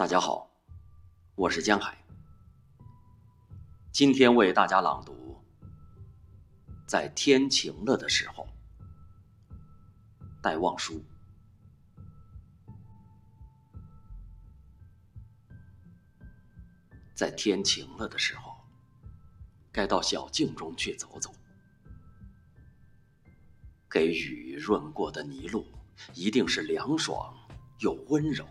大家好，我是江海。今天为大家朗读《在天晴了的时候》，戴望舒。在天晴了的时候，该到小径中去走走。给雨润过的泥路，一定是凉爽又温柔。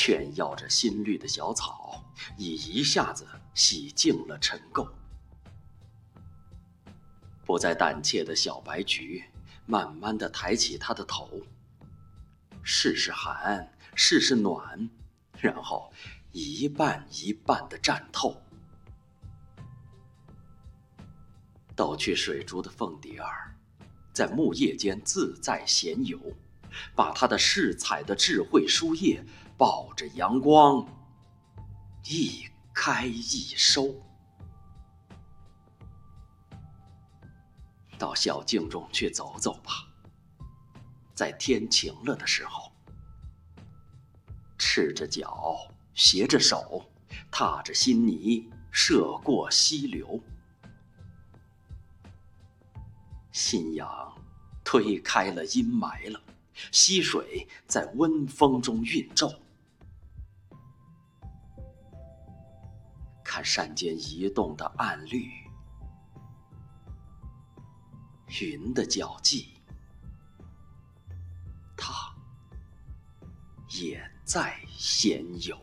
炫耀着新绿的小草，已一下子洗净了尘垢。不再胆怯的小白菊，慢慢的抬起它的头，试试寒，试试暖，然后一半一半的绽透。抖去水珠的凤蝶儿，在木叶间自在闲游，把它的饰彩的智慧书页。抱着阳光，一开一收，到小径中去走走吧。在天晴了的时候，赤着脚，携着手，踏着新泥，涉过溪流。信仰推开了阴霾了，溪水在温风中晕皱。看山间移动的暗绿，云的脚迹，它也在闲游。